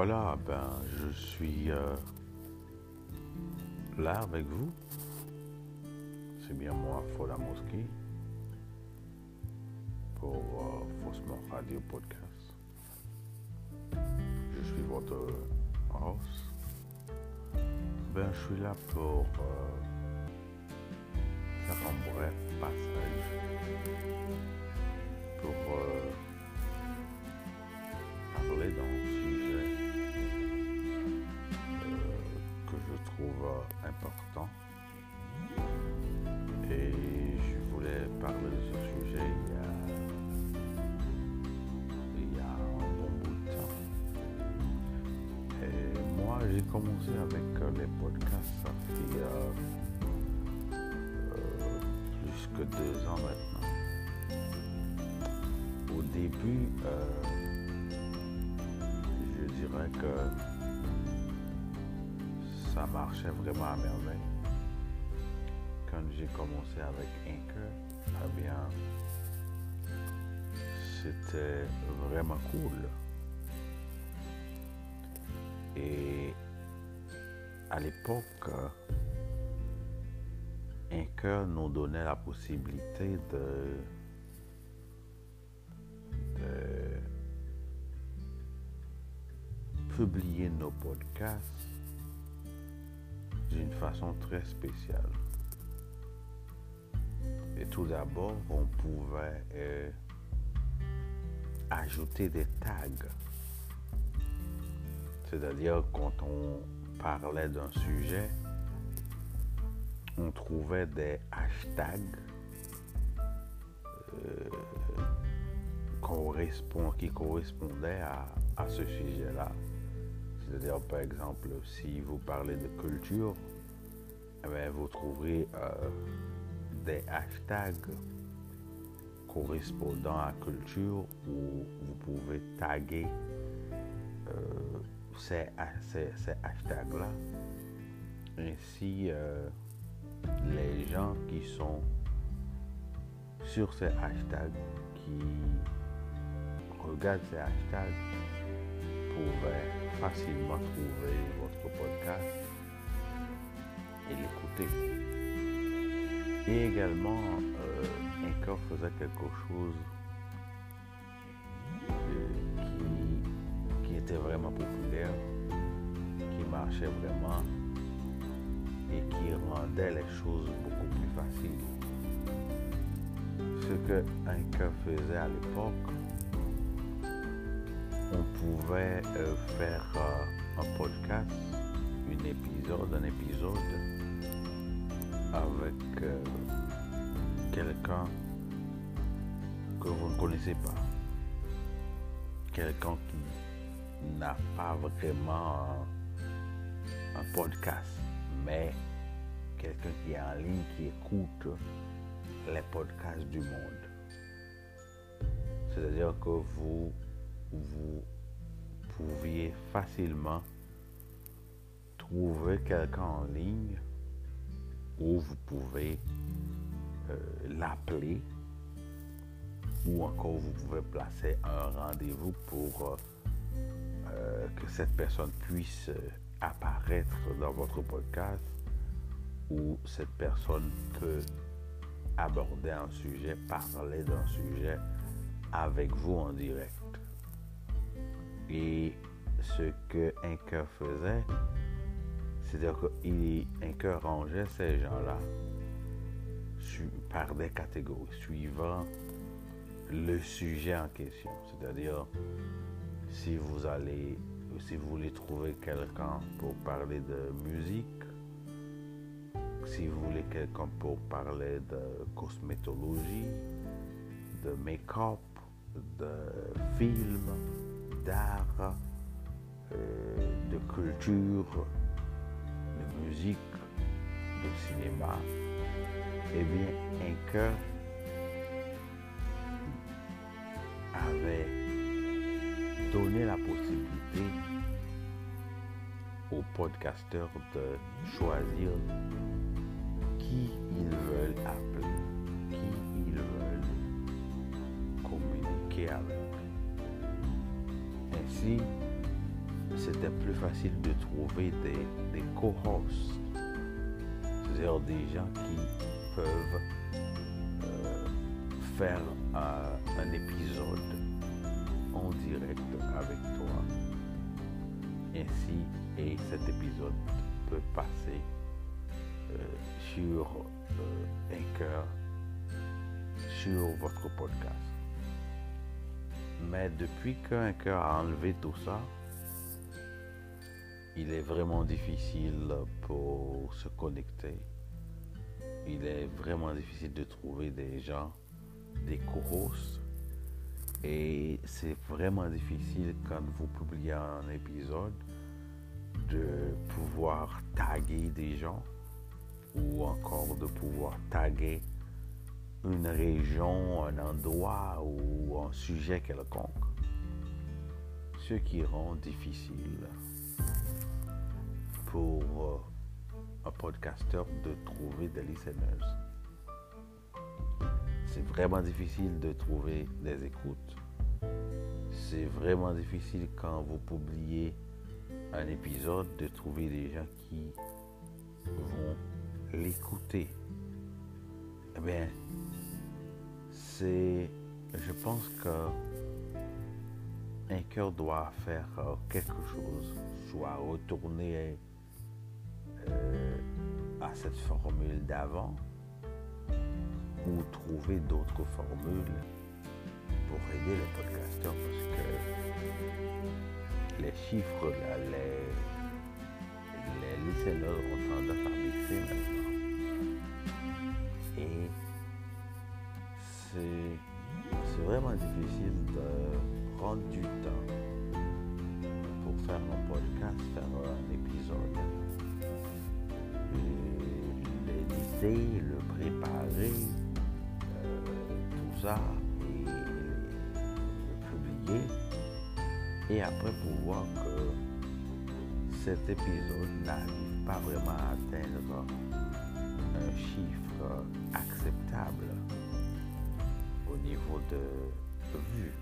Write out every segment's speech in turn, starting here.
voilà, ben je suis euh, là avec vous. C'est bien moi, Mosquée, pour euh, Faussement Radio Podcast. Je suis votre host. Ben je suis là pour euh, avec euh, les podcasts, ça fait euh, euh, plus que deux ans maintenant. Au début, je dirais que ça marchait vraiment à merveille. Quand j'ai commencé avec Anchor, eh bien, c'était vraiment cool. Et à l'époque, Anchor nous donnait la possibilité de, de publier nos podcasts d'une façon très spéciale. Et tout d'abord, on pouvait euh, ajouter des tags. C'est-à-dire quand on parlait d'un sujet, on trouvait des hashtags euh, qui correspondaient à, ce sujet-là. C'est-à-dire, par exemple, si vous parlez de culture, eh vous trouverez euh, des hashtags correspondant à culture où vous pouvez taguer ces, hashtags-là. Ainsi, euh, les gens qui sont sur ces hashtags, qui regardent ces hashtags, pouvaient facilement trouver votre podcast et l'écouter. Et également, euh, Anchor faisait quelque chose vraiment populaire, qui marchait vraiment et qui rendait les choses beaucoup plus faciles. Ce que Anchor faisait à l'époque, on pouvait euh, faire euh, un podcast, un épisode, un épisode avec euh, quelqu'un que vous ne connaissez pas. Quelqu'un qui n'a pas vraiment un, podcast, mais quelqu'un qui est en ligne, qui écoute les podcasts du monde. C'est-à-dire que vous, vous pouviez facilement trouver quelqu'un en ligne où vous pouvez euh, l'appeler ou encore vous pouvez placer un rendez-vous pour euh, euh, que cette personne puisse euh, apparaître dans votre podcast où cette personne peut aborder un sujet, parler d'un sujet avec vous en direct. Et ce que Anchor faisait, c'est-à-dire qu'Anchor rangeait ces gens-là par des catégories suivant le sujet en question. C'est-à-dire, si vous allez, si vous voulez trouver quelqu'un pour parler de musique, si vous voulez quelqu'un pour parler de cosmétologie, de make-up, de film, d'art, euh, de culture, de musique, de cinéma, eh bien, un cœur avait donné la possibilité aux podcasteurs de choisir qui ils veulent appeler, qui ils veulent communiquer avec. Ainsi, c'était plus facile de trouver des, des co-hosts, c'est-à-dire des gens qui peuvent euh, faire un, épisode en direct avec toi. Ainsi, et cet épisode peut passer euh, sur euh, un cœur, sur votre podcast. Mais depuis qu'un cœur a enlevé tout ça, il est vraiment difficile pour se connecter. Il est vraiment difficile de trouver des gens, des co Et c'est vraiment difficile quand vous publiez un épisode de pouvoir taguer des gens ou encore de pouvoir taguer une région, un endroit ou un sujet quelconque. Ce qui rend difficile pour euh, un podcasteur de trouver des listeners. C'est vraiment difficile de trouver des écoutes. C'est vraiment difficile quand vous publiez un épisode de trouver des gens qui vont l'écouter. Eh bien, c'est, je pense que un cœur doit faire euh, quelque chose, soit retourner euh, à cette formule d'avant ou trouver d'autres formules pour aider les podcasteurs parce que les chiffres, les, les listeners ont tendance à baisser maintenant. Et c'est vraiment difficile de prendre du temps pour faire un podcast, faire un épisode l'éditer, le préparer, et le publier. Et après pouvoir que cet épisode n'arrive pas vraiment à atteindre un chiffre acceptable au niveau de vue,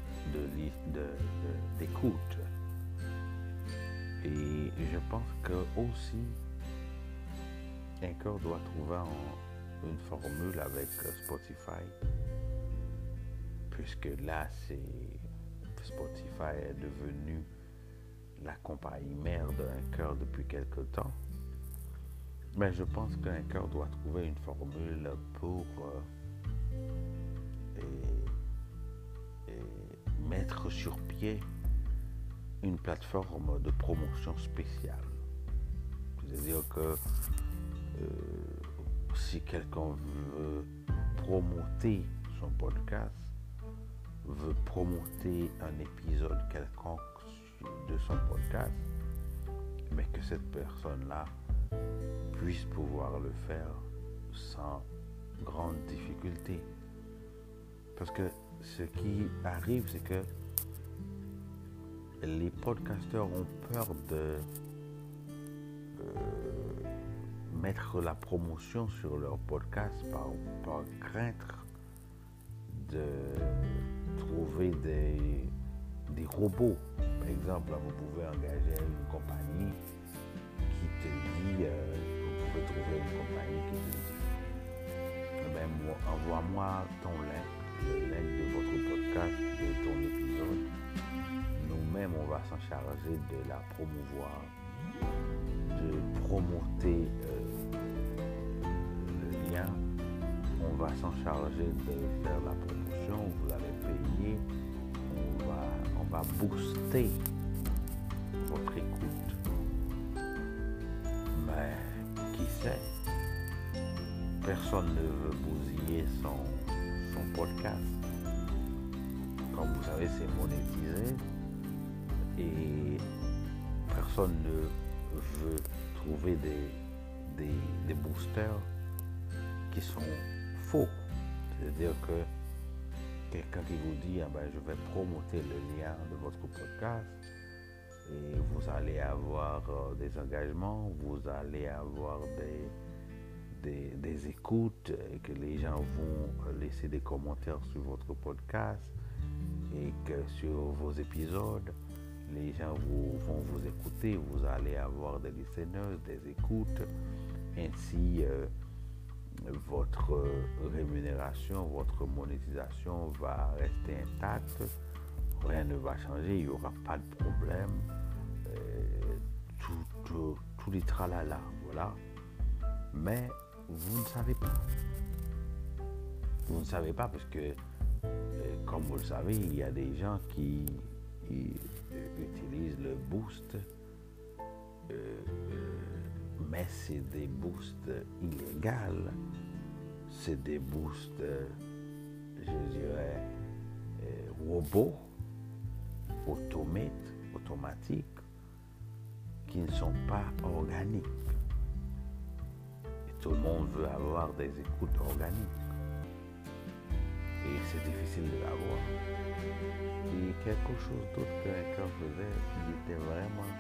d'écoute. De, Et je pense que aussi un cœur doit trouver une formule avec euh, Spotify, puisque là, c'est Spotify est devenu la compagnie mère d'un cœur depuis quelque temps. Mais je pense qu'un cœur doit trouver une formule pour euh, mettre sur pied une plateforme de promotion spéciale. C'est-à-dire que euh, si quelqu'un veut promoter son podcast, veut promoter un épisode quelconque de son podcast, mais que cette personne-là puisse pouvoir le faire sans grande difficulté. Parce que ce qui arrive, c'est que les podcasteurs ont peur de mettre la promotion sur leur podcast par crainte de des, des robots. Par exemple, vous pouvez engager une compagnie qui te dit, euh, vous pouvez trouver une compagnie qui te dit, eh ben, envoie-moi ton link, le link de votre podcast, de ton épisode. Nous-mêmes, on va s'en charger de la promouvoir, de promoter euh, on va s'en charger de faire la promotion, vous allez on va, booster votre écoute. Mais qui sait, personne ne veut bousiller son, son podcast. Comme vous savez, c'est monétisé et personne ne veut trouver des, des, des boosters qui sont faux. C'est-à-dire que quelqu'un qui vous dit, ah ben, je vais promoter le lien de votre podcast et vous allez avoir euh, des engagements, vous allez avoir des, des, écoutes, et que les gens vont laisser des commentaires sur votre podcast et que sur vos épisodes, les gens vont vous écouter, vous allez avoir des listeners, des écoutes. Ainsi, euh, votre rémunération, votre monétisation va rester intacte. Rien ne va changer, il n'y aura pas de problème. Euh, tout, tout, les tralala, voilà. Mais vous ne savez pas. Vous ne savez pas parce que, euh, comme vous le savez, il y a des gens qui utilisent le boost, euh, mais c'est des boosts illégaux. C'est des boosts, je dirais, robots, automates, automatiques, qui ne sont pas organiques. Et tout le monde veut avoir des écoutes organiques. Et c'est difficile de l'avoir. Et quelque chose d'autre qu'un faisait, il était vraiment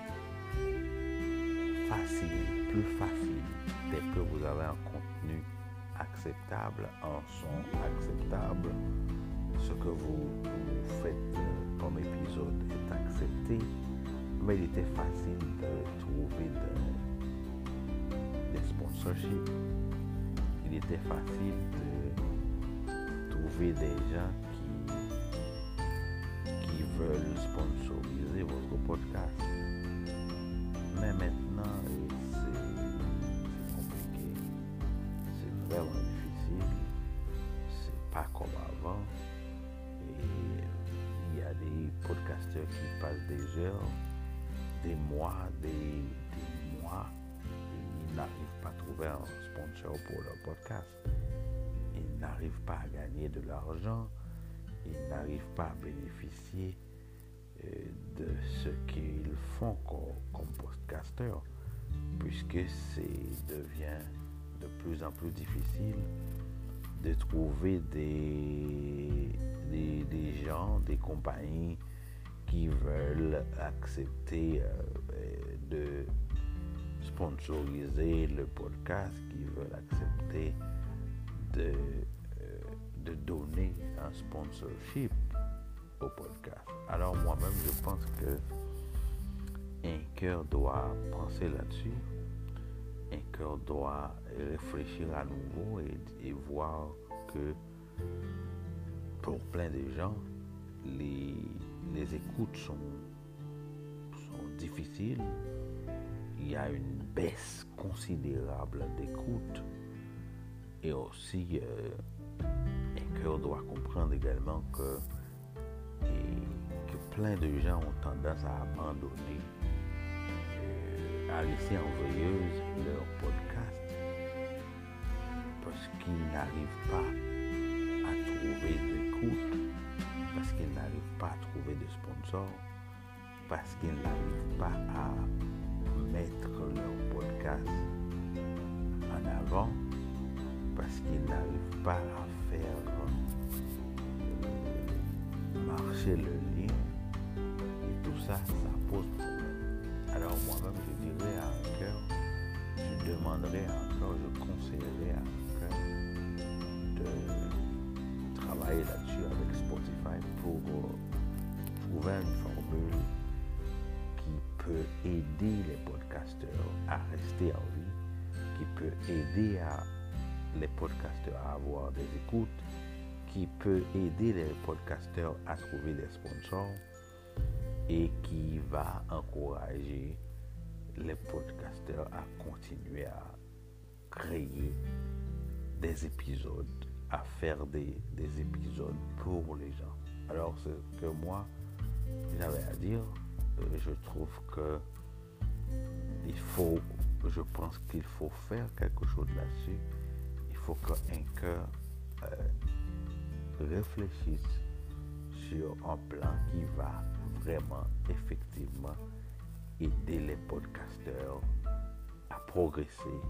plus facile, dès que vous avez un contenu acceptable, un son acceptable, ce que vous, faites comme épisode est accepté, mais il était facile de trouver des sponsorships. Il était facile de trouver des gens qui, qui veulent sponsoriser votre podcast. Mais maintenant, c'est compliqué. C'est vraiment difficile. C'est pas comme avant. Et il y a des podcasteurs qui passent des heures, des mois, des, mois, et ils n'arrivent pas à trouver un sponsor pour leur podcast. Ils n'arrivent pas à gagner de l'argent. Ils n'arrivent pas à bénéficier euh, de ce qu'ils font comme, podcasteurs, puisque c'est devient de plus en plus difficile de trouver des, des, gens, des compagnies qui veulent accepter euh, de sponsoriser le podcast, qui veulent accepter de, euh, de donner un sponsorship au podcast. Alors moi-même, je pense que un cœur doit penser là-dessus. Un cœur doit réfléchir à nouveau et, voir que pour plein de gens, les, écoutes sont, difficiles. Il y a une baisse considérable d'écoute. Et aussi, euh, un cœur doit comprendre également que plein de gens ont tendance à abandonner, à laisser en veilleuse leur podcast. Parce qu'ils n'arrivent pas à trouver d'écoute, parce qu'ils n'arrivent pas à trouver de sponsors, parce qu'ils n'arrivent pas à mettre leur podcast en avant, parce qu'ils n'arrivent pas à faire marcher le cœur, je conseillerais de travailler là-dessus avec Spotify pour trouver une formule qui peut aider les podcasteurs à rester en vie, qui peut aider à les podcasteurs à avoir des écoutes, qui peut aider les podcasteurs à trouver des sponsors et qui va encourager les podcasteurs à continuer à créer des épisodes, à faire des, épisodes pour les gens. Alors ce que moi j'avais à dire, euh, je trouve que il faut, je pense qu'il faut faire quelque chose là-dessus. Il faut qu'un cœur euh, réfléchisse sur un plan qui va vraiment, effectivement, aider les podcasteurs à progresser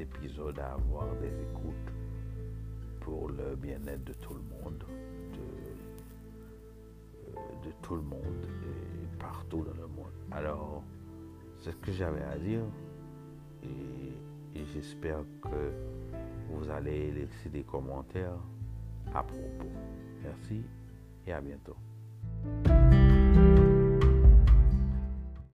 épisodes à avoir des écoutes pour le bien-être de tout le monde, de, euh, de tout le monde et partout dans le monde. Alors, c'est ce que j'avais à dire et, j'espère que vous allez laisser des commentaires à propos. Merci et à bientôt.